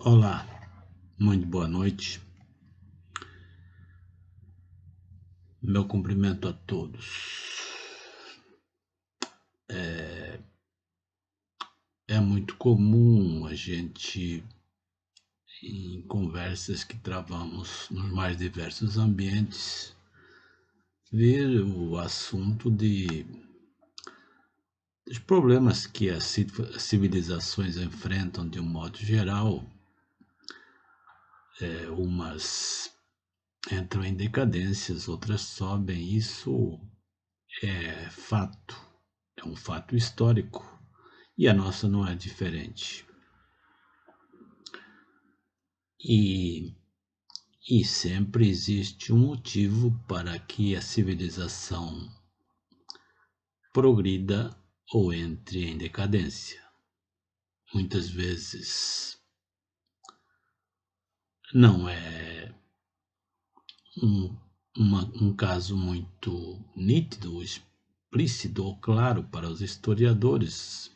Olá, muito boa noite. Meu cumprimento a todos. É, é muito comum a gente, em conversas que travamos nos mais diversos ambientes, ver o assunto de dos problemas que as civilizações enfrentam de um modo geral. É, umas entram em decadências, outras sobem. Isso é fato, é um fato histórico e a nossa não é diferente. E, e sempre existe um motivo para que a civilização progrida ou entre em decadência. Muitas vezes não é um, uma, um caso muito nítido, explícito ou claro para os historiadores,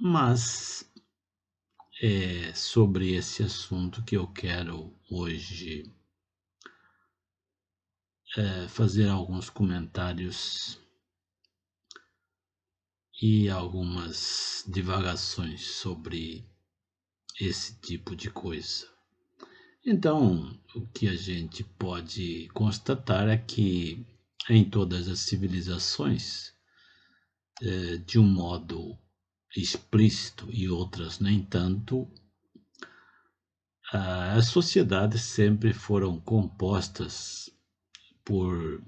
mas é sobre esse assunto que eu quero hoje é, fazer alguns comentários e algumas divagações sobre esse tipo de coisa. Então, o que a gente pode constatar é que em todas as civilizações, eh, de um modo explícito e outras nem tanto, as sociedades sempre foram compostas por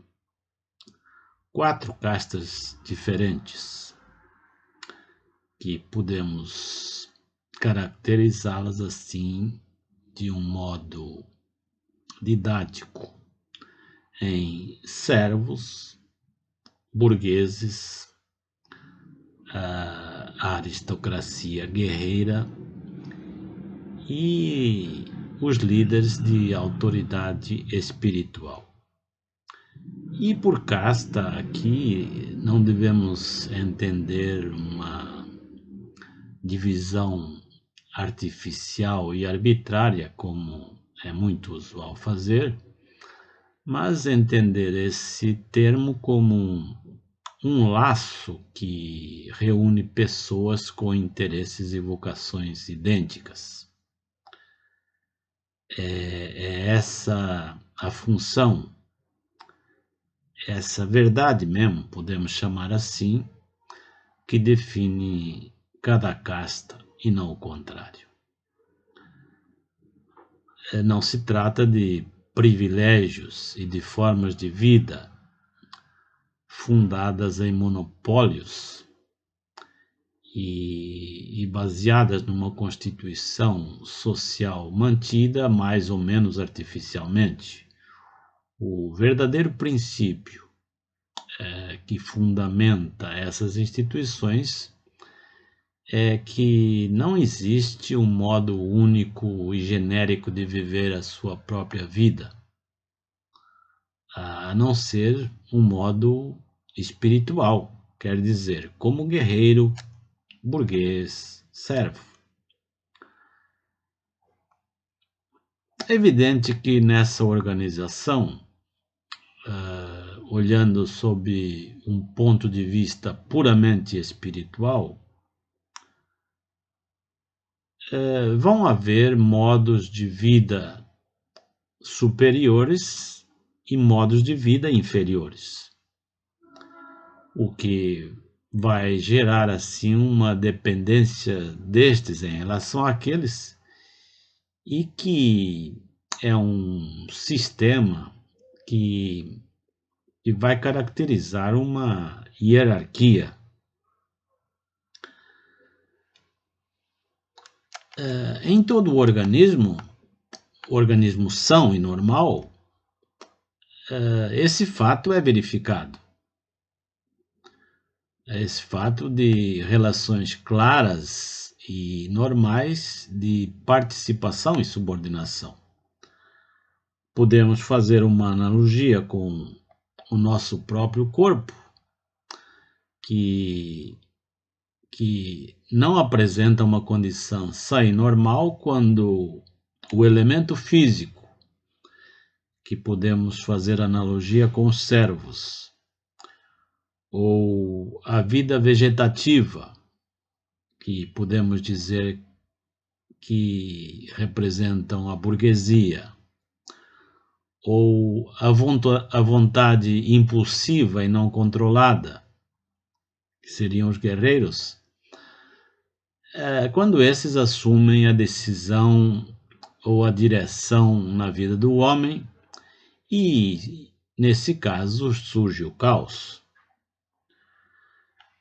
quatro castas diferentes que podemos caracterizá-las assim de um modo didático em servos, burgueses, aristocracia guerreira e os líderes de autoridade espiritual. E por casta aqui não devemos entender uma divisão artificial e arbitrária, como é muito usual fazer, mas entender esse termo como um, um laço que reúne pessoas com interesses e vocações idênticas. É, é essa a função, essa verdade mesmo, podemos chamar assim, que define cada casta e não o contrário. É, não se trata de privilégios e de formas de vida fundadas em monopólios e, e, baseadas numa constituição social mantida mais ou menos artificialmente. O verdadeiro princípio é, que fundamenta essas instituições é que não existe um modo único e genérico de viver a sua própria vida, a não ser um modo espiritual, quer dizer, como guerreiro, burguês, servo. É evidente que nessa organização, uh, olhando sob um ponto de vista puramente espiritual, é, vão haver modos de vida superiores e modos de vida inferiores, o que vai gerar assim uma dependência destes em relação àqueles e que é um sistema que, que vai caracterizar uma hierarquia uh, em todo o organismo, organismo são e normal, uh, esse fato é verificado. Esse fato de relações claras e normais de participação e subordinação. Podemos fazer uma analogia com o nosso próprio corpo, que que não apresenta uma condição e normal quando o elemento físico, que podemos fazer analogia com os servos, ou a vida vegetativa, que podemos dizer que representam a burguesia, ou a vontade impulsiva e não controlada, que seriam os guerreiros, é, quando esses assumem a decisão ou a direção na vida do homem, e nesse caso surge o caos.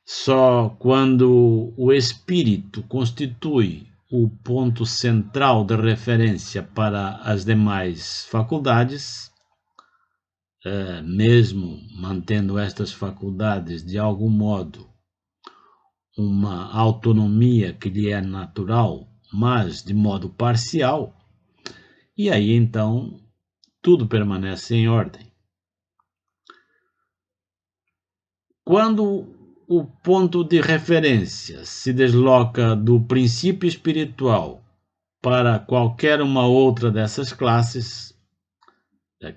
Só quando o espírito constitui o ponto central de referência para as demais faculdades, eh, mesmo mantendo estas faculdades de algum modo uma autonomia que lhe é natural, mas de modo parcial, e aí então tudo permanece em ordem. Quando o ponto de referência se desloca do princípio espiritual para qualquer uma outra dessas classes,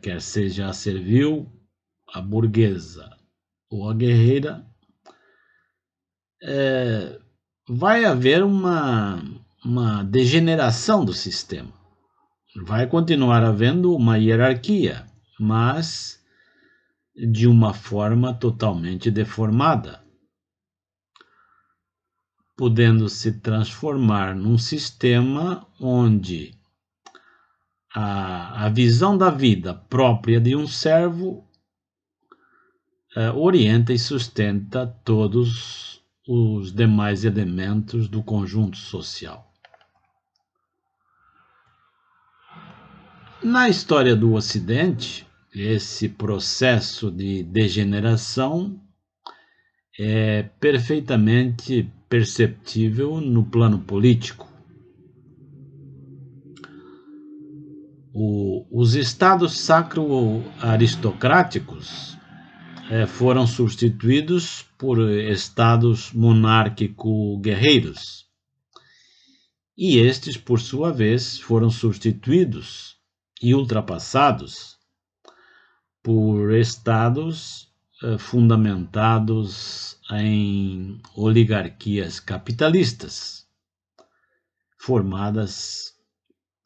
quer seja a servil, a burguesa ou a guerreira, é, vai haver uma, uma degeneração do sistema. Vai continuar havendo uma hierarquia, mas de uma forma totalmente deformada podendo se transformar num sistema onde a, a visão da vida própria de um servo eh, orienta e sustenta todos os demais elementos do conjunto social. Na história do Ocidente, esse processo de degeneração é perfeitamente perceptível no plano político. O, os estados sacro-aristocráticos é, foram substituídos por estados monárquico-guerreiros. E estes, por sua vez, foram substituídos e ultrapassados por estados eh, fundamentados em oligarquias capitalistas, formadas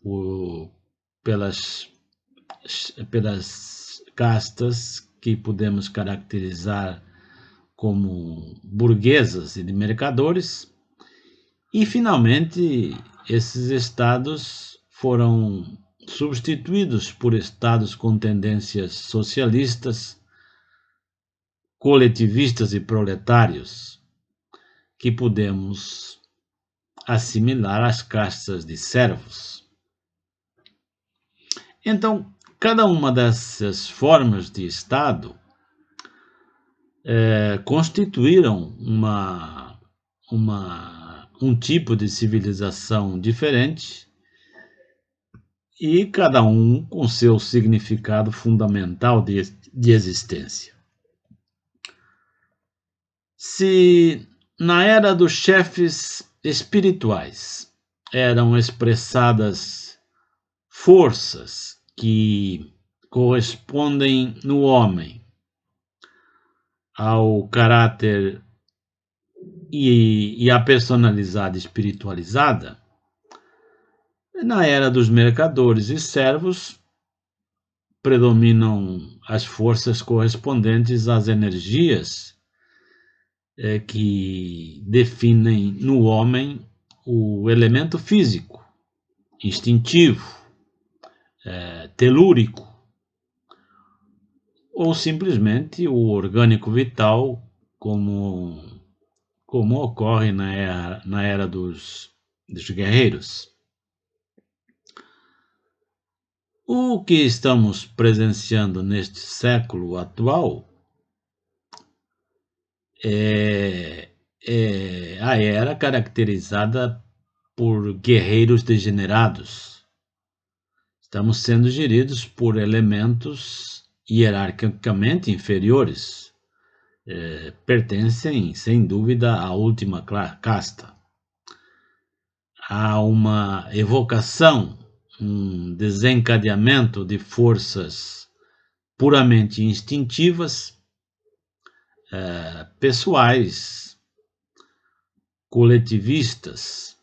por, pelas, pelas castas que podemos caracterizar como burguesas e de mercadores, e finalmente esses estados foram substituídos por estados com tendências socialistas coletivistas e proletários que podemos assimilar às castas de servos. Então, cada uma dessas formas de Estado é, constituíram uma, uma, um tipo de civilização diferente e cada um com seu significado fundamental de, de existência. Se na era dos chefes espirituais eram expressadas forças que correspondem no homem ao caráter e, e à personalidade espiritualizada, na era dos mercadores e servos predominam as forças correspondentes às energias é, que definem no homem o elemento físico, instintivo, é, telúrico, ou simplesmente o orgânico vital, como, como ocorre na era, na era dos, dos guerreiros. O que estamos presenciando neste século atual é, é a era caracterizada por guerreiros degenerados. Estamos sendo geridos por elementos hierarquicamente inferiores, é, pertencem, sem dúvida, à última casta. Há uma evocação, um desencadeamento de forças puramente instintivas, é, pessoais, coletivistas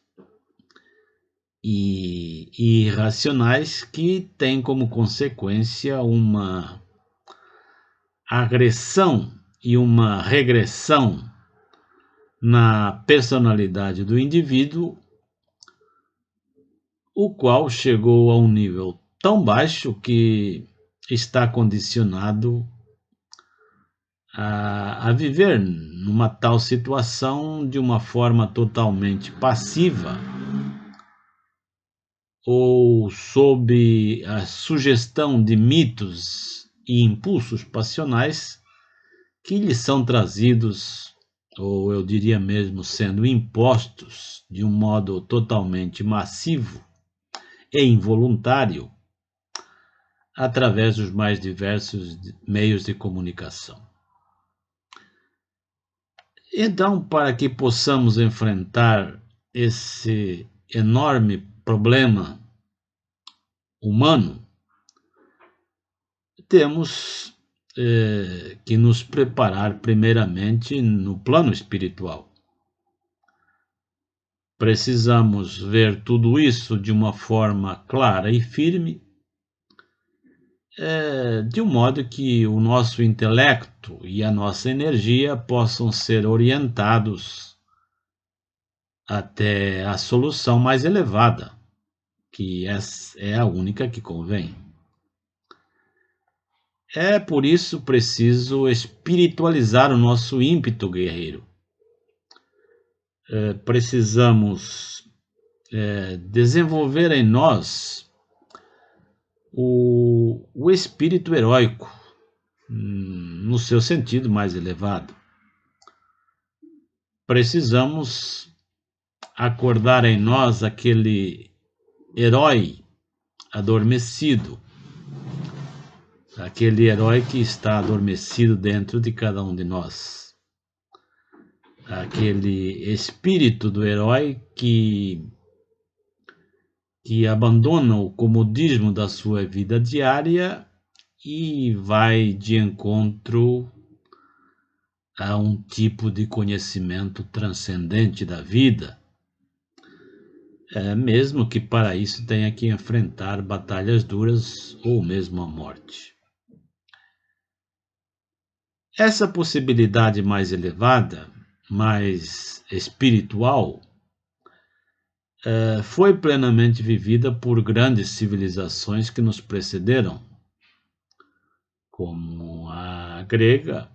e irracionais que têm como consequência uma agressão e uma regressão na personalidade do indivíduo, o qual chegou a um nível tão baixo que está condicionado a, a viver numa tal situação de uma forma totalmente passiva ou sob a sugestão de mitos e impulsos passionais que lhes são trazidos, ou eu diria mesmo sendo impostos de um modo totalmente massivo e involuntário, através dos mais diversos meios de comunicação. Então, para que possamos enfrentar esse enorme problema humano, temos é, que nos preparar primeiramente no plano espiritual. Precisamos ver tudo isso de uma forma clara e firme, é, de um modo que o nosso intelecto e a nossa energia possam ser orientados até a solução mais elevada, que é a única que convém. É por isso preciso espiritualizar o nosso ímpeto guerreiro. É, precisamos é, desenvolver em nós o, o espírito heróico, hum, no seu sentido mais elevado. Precisamos acordar em nós aquele herói adormecido aquele herói que está adormecido dentro de cada um de nós. Aquele espírito do herói que que abandona o comodismo da sua vida diária e vai de encontro a um tipo de conhecimento transcendente da vida, é, mesmo que para isso tenha que enfrentar batalhas duras ou mesmo a morte. Essa possibilidade mais elevada, mais espiritual, eh, foi plenamente vivida por grandes civilizações que nos precederam, como a grega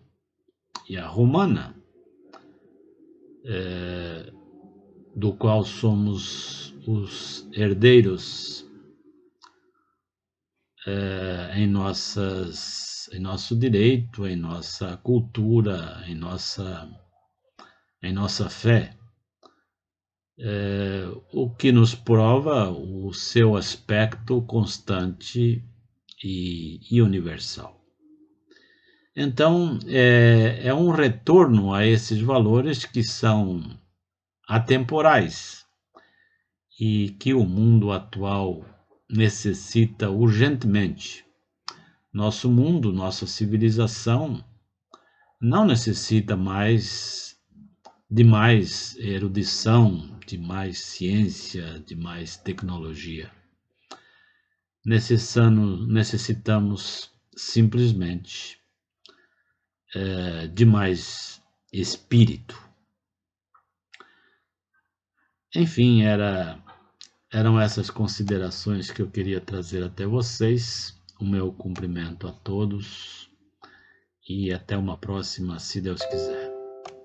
e a romana, eh, do qual somos os herdeiros eh, em nossas em nosso direito, em nossa cultura, em nossa, em nossa fé. É, o que nos prova o seu aspecto constante e, e universal. Então, é, é um retorno a esses valores que são atemporais e que o mundo atual necessita urgentemente nosso mundo, nossa civilização não necessita mais de mais erudição, de mais ciência, de mais tecnologia. Necessitamos, necessitamos simplesmente é, de mais espírito. Enfim, era, eram essas considerações que eu queria trazer até vocês o meu cumprimento a todos e até uma próxima, se Deus quiser.